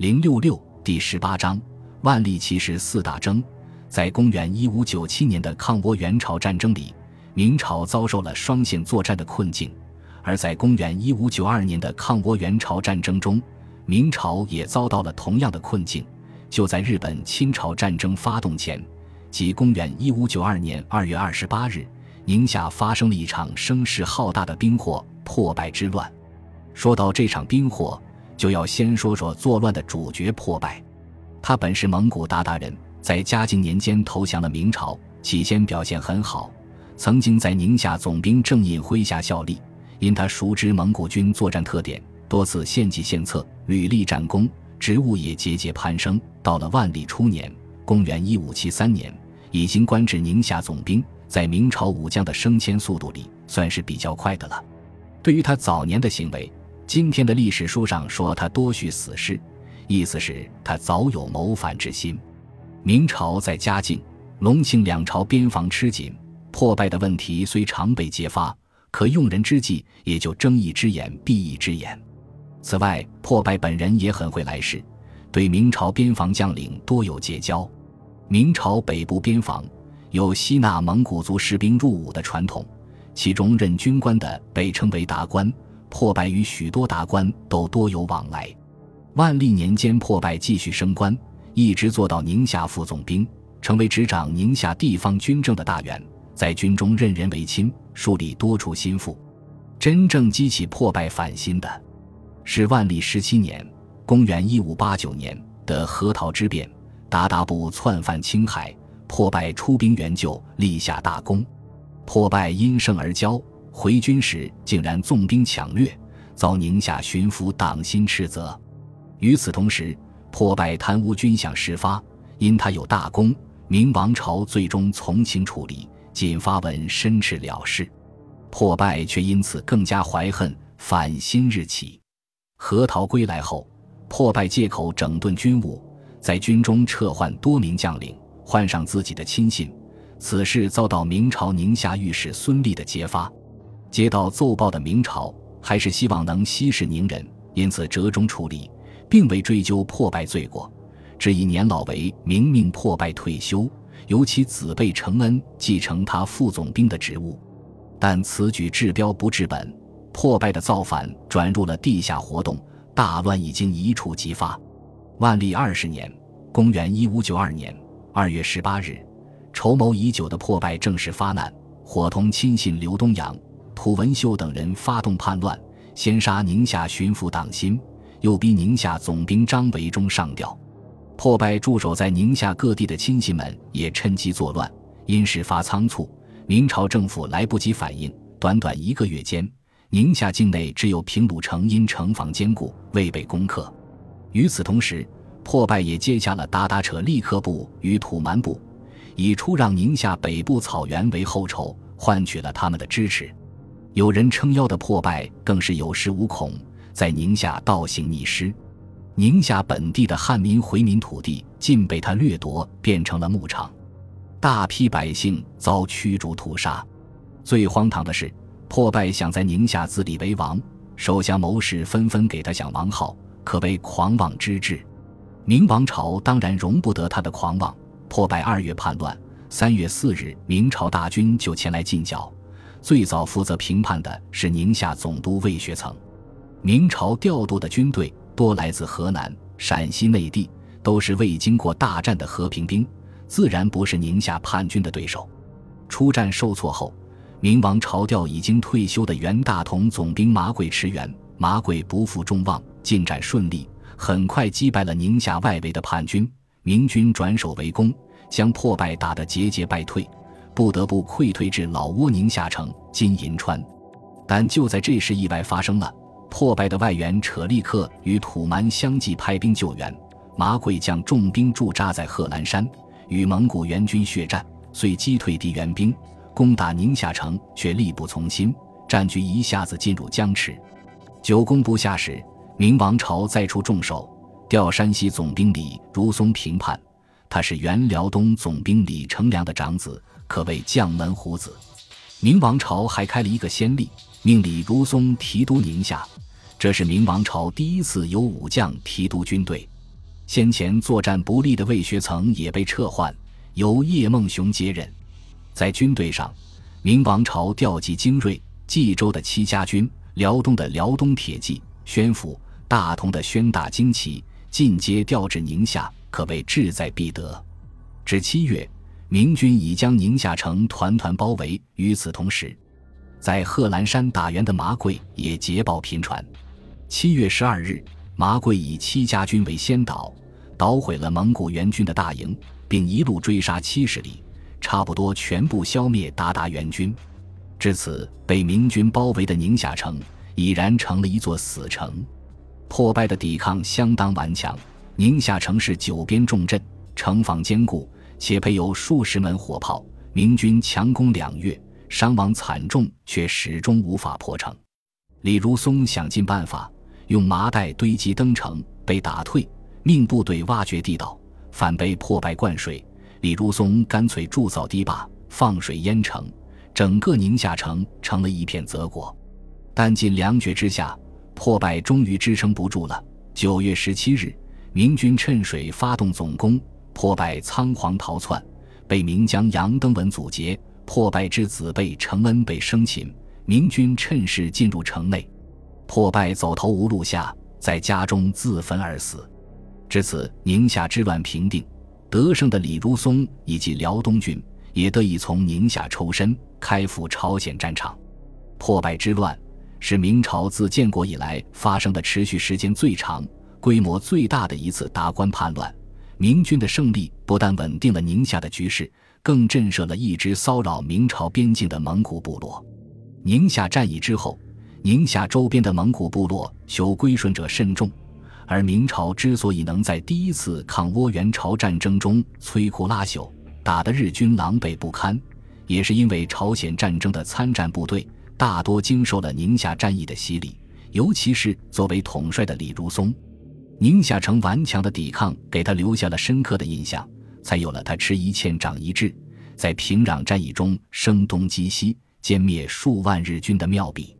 零六六第十八章万历骑士四大征。在公元一五九七年的抗倭援朝战争里，明朝遭受了双线作战的困境；而在公元一五九二年的抗倭援朝战争中，明朝也遭到了同样的困境。就在日本侵朝战争发动前，即公元一五九二年二月二十八日，宁夏发生了一场声势浩大的兵祸——破败之乱。说到这场兵祸，就要先说说作乱的主角破败。他本是蒙古鞑靼人。在嘉靖年间投降了明朝，起先表现很好，曾经在宁夏总兵郑印麾下效力。因他熟知蒙古军作战特点，多次献计献策，屡立战功，职务也节节攀升。到了万历初年（公元1573年），已经官至宁夏总兵，在明朝武将的升迁速度里算是比较快的了。对于他早年的行为，今天的历史书上说他多蓄死事，意思是他早有谋反之心。明朝在嘉靖、隆庆两朝边防吃紧，破败的问题虽常被揭发，可用人之际也就睁一只眼闭一只眼。此外，破败本人也很会来事，对明朝边防将领多有结交。明朝北部边防有吸纳蒙古族士兵入伍的传统，其中任军官的被称为达官。破败与许多达官都多有往来。万历年间，破败继续升官。一直做到宁夏副总兵，成为执掌宁夏地方军政的大员，在军中任人唯亲，树立多处心腹。真正激起破败反心的，是万历十七年（公元1589年）的河套之变。鞑靼部窜犯青海，破败出兵援救，立下大功。破败因胜而骄，回军时竟然纵兵抢掠，遭宁夏巡抚党心斥责。与此同时，破败贪污军饷事发，因他有大功，明王朝最终从轻处理，仅发文申斥了事。破败却因此更加怀恨，反心日起。河逃归来后，破败借口整顿军务，在军中撤换多名将领，换上自己的亲信。此事遭到明朝宁夏御史孙立的揭发。接到奏报的明朝还是希望能息事宁人，因此折中处理。并未追究破败罪过，只以年老为明命破败退休，由其子辈承恩继承他副总兵的职务。但此举治标不治本，破败的造反转入了地下活动，大乱已经一触即发。万历二十年（公元1592年）二月十八日，筹谋已久的破败正式发难，伙同亲信刘东阳、涂文秀等人发动叛乱，先杀宁夏巡抚党辛。又逼宁夏总兵张维忠上吊，破败驻守在宁夏各地的亲戚们也趁机作乱。因事发仓促，明朝政府来不及反应，短短一个月间，宁夏境内只有平鲁城因城防坚固未被攻克。与此同时，破败也接下了鞑靼扯立克部与土蛮部，以出让宁夏北部草原为后筹，换取了他们的支持。有人撑腰的破败更是有恃无恐。在宁夏倒行逆施，宁夏本地的汉民回民土地尽被他掠夺，变成了牧场，大批百姓遭驱逐屠杀。最荒唐的是，破败想在宁夏自立为王，手下谋士纷纷给他想王号，可谓狂妄之至。明王朝当然容不得他的狂妄。破败二月叛乱，三月四日，明朝大军就前来进剿。最早负责评判的是宁夏总督魏学曾。明朝调度的军队多来自河南、陕西内地，都是未经过大战的和平兵，自然不是宁夏叛军的对手。出战受挫后，明王朝调已经退休的袁大同总兵马贵驰援，马贵不负众望，进展顺利，很快击败了宁夏外围的叛军。明军转守为攻，将破败打得节节败退，不得不溃退至老挝宁夏城（今银川）。但就在这时，意外发生了。破败的外援扯力克与土蛮相继派兵救援，麻贵将重兵驻扎在贺兰山，与蒙古援军血战，虽击退敌援兵，攻打宁夏城却力不从心，战局一下子进入僵持。久攻不下时，明王朝再出重手，调山西总兵李如松平叛。他是原辽东总兵李成梁的长子，可谓将门虎子。明王朝还开了一个先例，命李如松提督宁夏。这是明王朝第一次由武将提督军队。先前作战不利的魏学曾也被撤换，由叶梦熊接任。在军队上，明王朝调集精锐，冀州的戚家军、辽东的辽东铁骑、宣府、大同的宣大精骑进阶调至宁夏，可谓志在必得。至七月，明军已将宁夏城团团包围。与此同时，在贺兰山打援的麻贵也捷报频传。七月十二日，麻贵以戚家军为先导，捣毁了蒙古援军的大营，并一路追杀七十里。差不多全部消灭鞑靼援军，至此被明军包围的宁夏城已然成了一座死城。破败的抵抗相当顽强，宁夏城是九边重镇，城防坚固，且配有数十门火炮。明军强攻两月，伤亡惨重，却始终无法破城。李如松想尽办法，用麻袋堆积登城，被打退，命部队挖掘地道，反被破败灌水。李如松干脆铸造堤坝，放水淹城，整个宁夏城成了一片泽国。但尽粮绝之下，破败终于支撑不住了。九月十七日，明军趁水发动总攻，破败仓皇逃窜，被明将杨登文阻截。破败之子被承恩被生擒，明军趁势进入城内，破败走投无路下，在家中自焚而死。至此，宁夏之乱平定。得胜的李如松以及辽东军也得以从宁夏抽身，开赴朝鲜战场。破败之乱是明朝自建国以来发生的持续时间最长、规模最大的一次达官叛乱。明军的胜利不但稳定了宁夏的局势，更震慑了一直骚扰明朝边境的蒙古部落。宁夏战役之后，宁夏周边的蒙古部落求归顺者甚众。而明朝之所以能在第一次抗倭援朝战争中摧枯拉朽，打得日军狼狈不堪，也是因为朝鲜战争的参战部队大多经受了宁夏战役的洗礼，尤其是作为统帅的李如松，宁夏城顽强的抵抗给他留下了深刻的印象，才有了他吃一堑长一智，在平壤战役中声东击西，歼灭数万日军的妙笔。